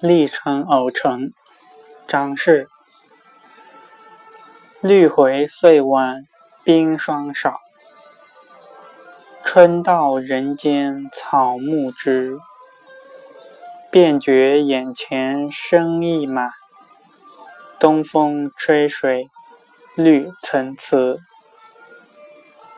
立春偶成张氏绿回岁晚冰霜少。春到人间草木知便觉眼前生意满。东风吹水绿参差